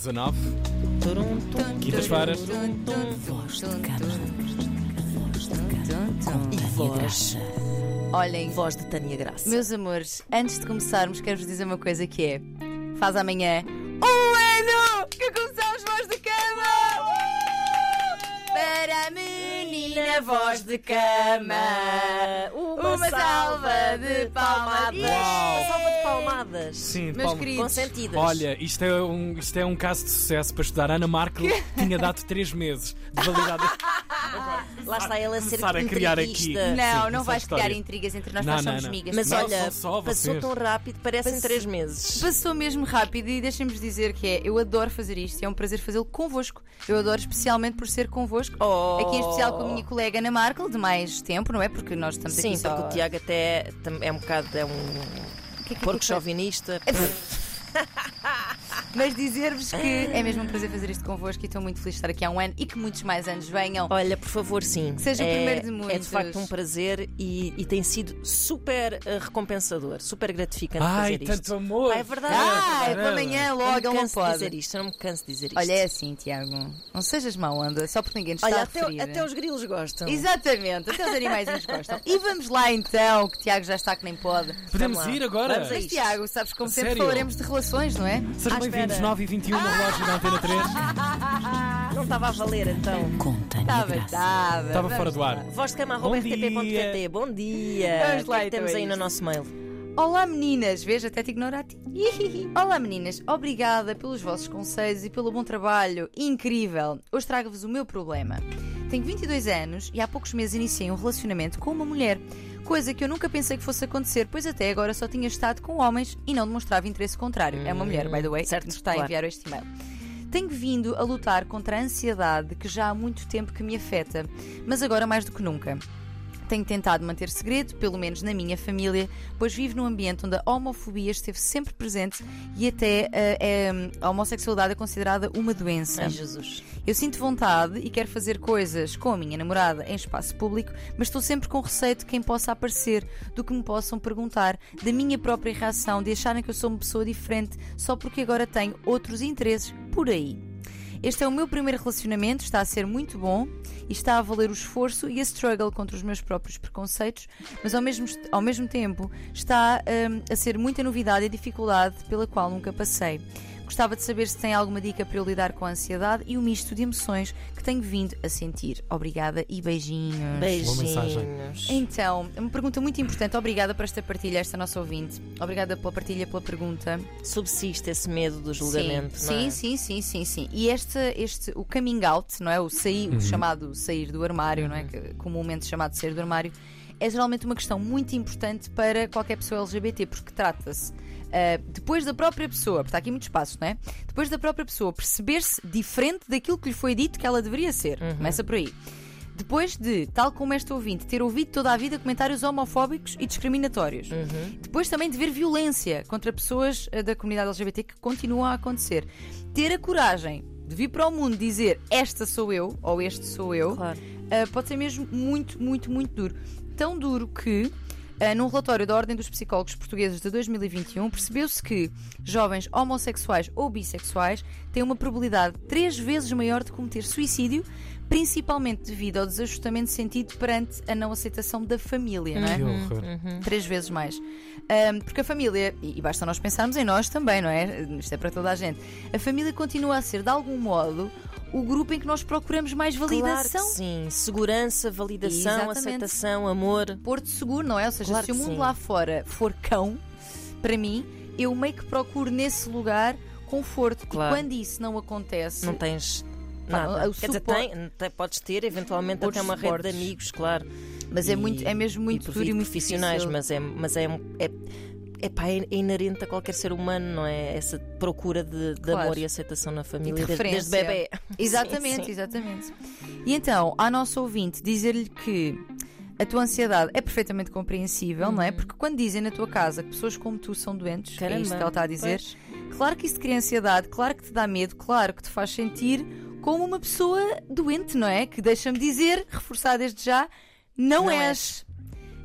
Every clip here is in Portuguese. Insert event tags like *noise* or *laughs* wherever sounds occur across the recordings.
19. Quintas-feiras. Voz de cama. Voz. Graça. Olhem, Voz de Tânia Graça. meus amores, antes de começarmos, quero-vos dizer uma coisa que é: faz amanhã um menina voz de cama, uma, salva de palmadas. Uau. Uma salva de palmadas. Sim, Meus Paulo. queridos, Consentidas. Olha, isto é, um, isto é um caso de sucesso para estudar. Ana Markel *laughs* tinha dado 3 meses de validade. Lá está ela a ser a criar aqui. intriguista. não, Sim, não vais história. criar intrigas entre nós, Não, nós não, somos não. amigas. Mas Não, olha, são só passou tão rápido, parecem Pass- três meses. Passou mesmo rápido e deixem-vos dizer que é, eu adoro fazer isto e é um prazer fazê-lo convosco. Eu adoro especialmente por ser convosco. Oh. Aqui em especial com a minha colega Ana Markel, de mais tempo, não é? Porque nós estamos Sim, aqui só... porque o Tiago até é um bocado é um que é que porco foi? chauvinista. *laughs* *laughs* Mas dizer-vos que é mesmo um prazer fazer isto convosco e estou muito feliz de estar aqui há um ano e que muitos mais anos venham. Olha, por favor, sim. Que seja é, o primeiro de muitos. É de facto um prazer e, e tem sido super eh, recompensador, super gratificante Ai, fazer isto. Ai, tanto amor! Ah, é verdade! Ai, é pela logo não, me canso não dizer isto, não me canso de dizer isto. Olha, é assim, Tiago, não sejas mau onda, só porque ninguém nos Olha, está até, até os grilos gostam. Exatamente, até os animais gostam. E vamos lá então, que Tiago já está que nem pode. Podemos ir agora? Mas, Tiago, sabes como sempre Sério? falaremos de relações, não é? Seja bem. 29 e 21 na relógio da Antena 3. *laughs* Não estava a valer então. Conta-me. Estava, estava. Estava fora do ar. Voz de cama, Bom dia. Bom dia. Vamos é lá, que então, temos aí é no nosso mail? Olá meninas, vejo até te ignorar a ti. *laughs* Olá meninas, obrigada pelos vossos conselhos e pelo bom trabalho incrível. Hoje trago-vos o meu problema. Tenho 22 anos e há poucos meses iniciei um relacionamento com uma mulher. Coisa que eu nunca pensei que fosse acontecer, pois até agora só tinha estado com homens e não demonstrava interesse contrário. É uma mulher, by the way, certo, que nos está a claro. enviar este e-mail. Tenho vindo a lutar contra a ansiedade que já há muito tempo que me afeta, mas agora mais do que nunca. Tenho tentado manter segredo, pelo menos na minha família, pois vivo num ambiente onde a homofobia esteve sempre presente e até eh, é- a homossexualidade é considerada uma doença. Ai, Jesus. Eu sinto vontade e quero fazer coisas com a minha namorada em espaço público, mas estou sempre com receio de quem possa aparecer, do que me possam perguntar, da minha própria reação, de acharem que eu sou uma pessoa diferente só porque agora tenho outros interesses por aí. Este é o meu primeiro relacionamento, está a ser muito bom e está a valer o esforço e a struggle contra os meus próprios preconceitos, mas ao mesmo, ao mesmo tempo está hum, a ser muita novidade e dificuldade pela qual nunca passei. Gostava de saber se tem alguma dica para eu lidar com a ansiedade e o misto de emoções que tenho vindo a sentir. Obrigada e beijinhos. mensagem. Beijinhos. Então, uma pergunta muito importante. Obrigada por esta partilha, esta nossa ouvinte. Obrigada pela partilha, pela pergunta. Subsiste esse medo do julgamento, sim, não é? sim, sim, sim, sim, sim. E este, este, o coming out, não é? O, sair, o chamado sair do armário, não é? Que, comumente chamado sair do armário, é geralmente uma questão muito importante para qualquer pessoa LGBT, porque trata-se ah, depois da própria pessoa, porque está aqui muito espaço, não é? Depois da própria pessoa perceber-se diferente daquilo que lhe foi dito que ela deveria ser. Começa por aí. Depois de, tal como este ouvinte, ter ouvido toda a vida comentários homofóbicos e discriminatórios. Depois também de ver violência contra pessoas eh, da comunidade LGBT que continuam a acontecer. Ter a coragem de vir para o mundo dizer esta sou eu ou este sou eu, Claro. eh, pode ser mesmo muito, muito, muito duro. Tão duro que. eh, num relatório da Ordem dos Psicólogos Portugueses de 2021, percebeu-se que jovens homossexuais ou bissexuais têm uma probabilidade três vezes maior de cometer suicídio, principalmente devido ao desajustamento sentido perante a não aceitação da família, não é? Que horror. Três vezes mais. Ahm, porque a família, e basta nós pensarmos em nós também, não é? Isto é para toda a gente. A família continua a ser, de algum modo, o grupo em que nós procuramos mais Claro validação. que sim. Segurança, validação, Exatamente. aceitação, amor. Porto seguro, não é? Ou seja, Claro se o mundo sim. lá fora for cão, para mim, eu meio que procuro nesse lugar conforto. Claro. E quando isso não acontece, Não tens nada. Quer dizer, tem, tem- podes ter eventualmente Outros até uma rede suportes. de amigos, claro. mas é, E- muito, é mesmo muito duro e muito profissionais, difícil. mas é, mas é, é, é, pá, é inerente a qualquer ser humano, não é? Essa procura de, de Claro. amor e aceitação na família, de desde, desde bebê. *laughs* Exatamente, Sim, sim. exatamente. E então, à nossa ouvinte, dizer-lhe que a tua ansiedade é perfeitamente compreensível, não é? Porque quando dizem na tua casa que pessoas como tu são doentes, é Caramba, isto que ela está a dizer, pois. Claro que isso cria ansiedade, claro que te dá medo, claro que te faz sentir como uma pessoa doente, não é? Que deixa-me dizer, reforçar desde já, não, Não és.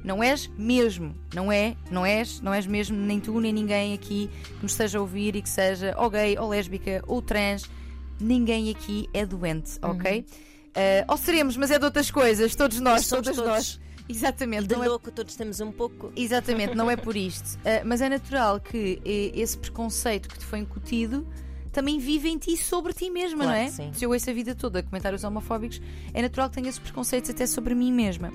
Não és mesmo, não é, não és, não és mesmo, nem tu, nem ninguém aqui que nos esteja a ouvir e que seja ou gay, ou lésbica, ou trans, ninguém aqui é doente, ok? Uh, ou seremos, mas é de outras coisas, todos nós, todas todos. nós. *laughs* Exatamente, De não é louco, todos temos um pouco. Exatamente, não é *laughs* por isto. Uh, mas é natural que eh, esse preconceito que te foi incutido também vive em ti sobre ti mesma, Claro não é? sim. Se eu ouço a vida toda comentários homofóbicos, é natural que tenha esses preconceitos até sobre mim mesma.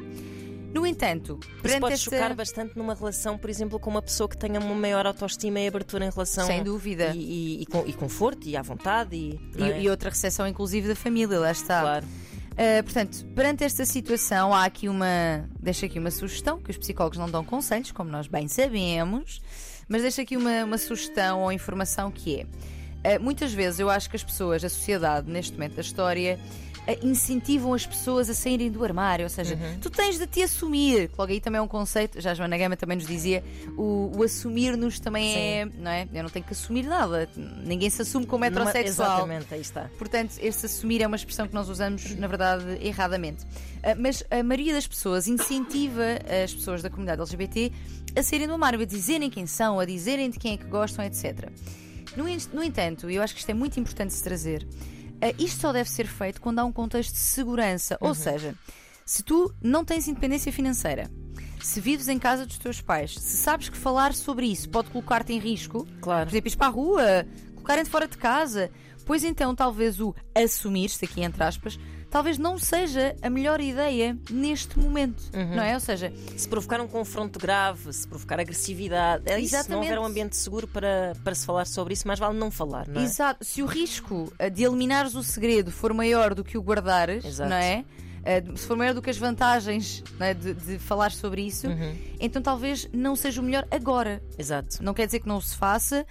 No entanto, Isso pode esta... chocar bastante numa relação, por exemplo, com uma pessoa que tenha uma maior autoestima e abertura em relação. Sem dúvida. E, e- e e conforto e à vontade. E, é? E outra recepção, inclusive, da família, lá está. Claro. Uh, portanto, perante esta situação, há aqui uma. Deixo aqui uma sugestão, que os psicólogos não dão conselhos, como nós bem sabemos, mas deixo aqui uma, uma sugestão ou informação que é. uh, muitas vezes eu acho que as pessoas, a sociedade, neste momento da história, incentivam as pessoas a saírem do armário, ou seja, Uhum. tu tens de te assumir. que Logo aí também é um conceito, já a Joana Gama também nos dizia, o, o assumir-nos também é, não é? Eu não tenho que assumir nada, ninguém se assume como Numa- heterossexual. Exatamente, aí está. Portanto, esse assumir é uma expressão que nós usamos, na verdade, erradamente. Ah, Mas a maioria das pessoas incentiva as pessoas da comunidade LGBT a saírem do armário, a dizerem quem são, a dizerem de quem é que gostam, etc. No, no entanto, eu acho que isto é muito importante se trazer, isto só deve ser feito quando há um contexto de segurança. Ou seja, se tu não tens independência financeira, se vives em casa dos teus pais, se sabes que falar sobre isso pode colocar-te em risco, Claro. por exemplo, ir para a rua, colocarem-te fora de casa. Pois então, talvez o assumir-se, aqui entre aspas, talvez não seja a melhor ideia neste momento, Uhum. não é? Ou seja, Se provocar um confronto grave, se provocar agressividade, é isso. Se não houver um ambiente seguro para, para se falar sobre isso, mais vale não falar, não é? exato, se o risco eh, de eliminares o segredo for maior do que o guardares, Exato. não é? Eh, Se for maior do que as vantagens não é, de, de falar sobre isso, Uhum. então talvez não seja o melhor agora. Exato. Não quer dizer que não se faça.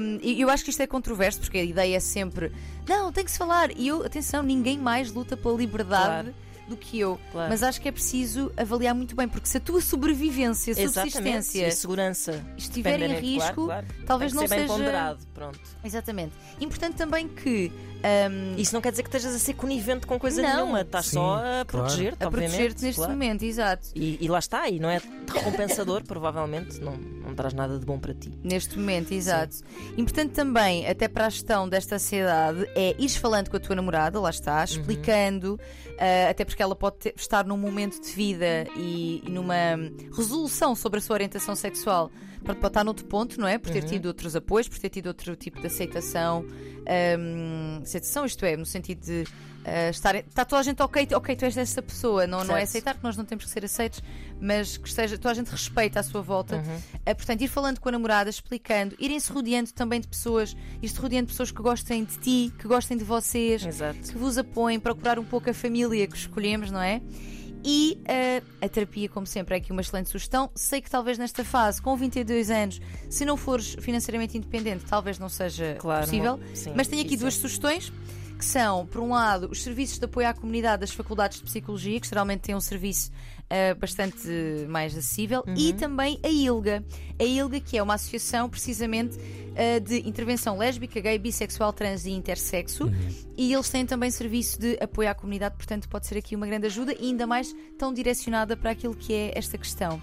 Um, e eu acho que isto é controverso, porque a ideia é sempre: não, tem que se falar. E eu, atenção, ninguém mais luta pela liberdade do que eu. Claro. Mas acho que é preciso avaliar muito bem, porque se a tua sobrevivência, Exatamente. subsistência E segurança estiver em dependerem- risco, claro, claro. talvez Tem que não ser bem seja. ponderado. Pronto. Exatamente. Importante também que. um, Isso não quer dizer que estejas a ser conivente com coisa Não. nenhuma. Estás Sim, só a claro. proteger-te, a proteger-te neste claro. momento, exato. E, e lá está, e não é *laughs* recompensador, provavelmente, não, não traz nada de bom para ti. Neste momento, exato. Importante também, até para a gestão desta ansiedade, é ires falando com a tua namorada, lá está, explicando, ah, até porque ela pode ter- estar num momento de vida e, e numa resolução sobre a sua orientação sexual. Pode, pode estar noutro ponto, não é? Por ter tido outros apoios, por ter tido outro tipo de aceitação. ahm, aceitação, isto é, no sentido de estar. Está toda a gente ok, ok, tu és essa pessoa, não, não é aceitar, porque nós não temos que ser aceitos, mas que esteja, toda a gente respeita à sua volta. Uhum. Uh, portanto, ir falando com a namorada, explicando, irem-se rodeando também de pessoas, ir-se rodeando de pessoas que gostem de ti, que gostem de vocês, Exato. que vos apoiem, procurar um pouco a família que escolhemos, não é? E uh, a terapia, como sempre, é aqui uma excelente sugestão. Sei que talvez nesta fase, com 22 anos, se não fores financeiramente independente, talvez não seja Claro, possível. sim, Mas tenho aqui duas é. sugestões. Que são, por um lado, os serviços de apoio à comunidade das faculdades de psicologia, que geralmente têm um serviço uh, bastante mais acessível, e Uhum. também a ILGA. A ILGA, que é uma associação precisamente uh, de intervenção lésbica, gay, bissexual, trans e intersexo, e eles têm também serviço de apoio à comunidade, portanto pode ser aqui uma grande ajuda e ainda mais tão direcionada para aquilo que é esta questão.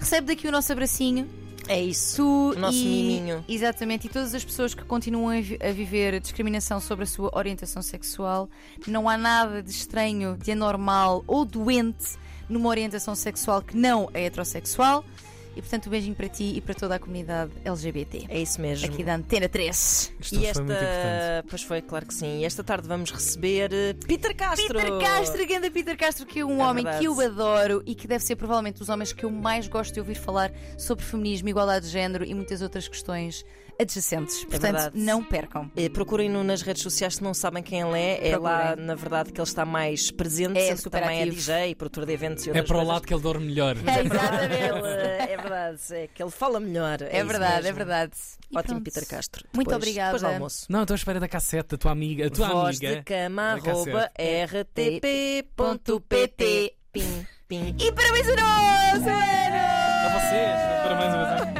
Recebe daqui o nosso abracinho. É isso. O nosso e, miminho. Exatamente, e todas as pessoas que continuam a viver discriminação sobre a sua orientação sexual, não há nada de estranho, de anormal ou doente numa orientação sexual que não é heterossexual. E portanto, um beijinho para ti e para toda a comunidade LGBT. É isso mesmo. Aqui da Antena 3. Isto E foi esta. muito importante. Pois foi, claro que sim. E esta tarde vamos receber eh, Peter Castro. Peter Castro, grande Peter Castro, que é um É homem verdade. que eu adoro e que deve ser provavelmente dos homens que eu mais gosto de ouvir falar sobre feminismo, igualdade de género e muitas outras questões adjacentes. Portanto, É não percam. Eh, Procurem-no nas redes sociais se não sabem quem ele é. É lá, na verdade, que ele está mais presente. É sendo que também ativo. é DJ, produtor de eventos e É para o coisas. lado que ele dorme melhor. É verdade, ele, *laughs* é verdade, é que ele fala melhor. É, É, verdade, mesmo. é verdade. E Ótimo, pronto. Peter Castro. Muito Depois- obrigada. Depois do almoço. Não, estou à espera da cassete da tua amiga. A tua Voz amiga. de cama, arroba, rtp.pt. Pim, pim. E parabéns a nós! A vocês. Para mais uma vez.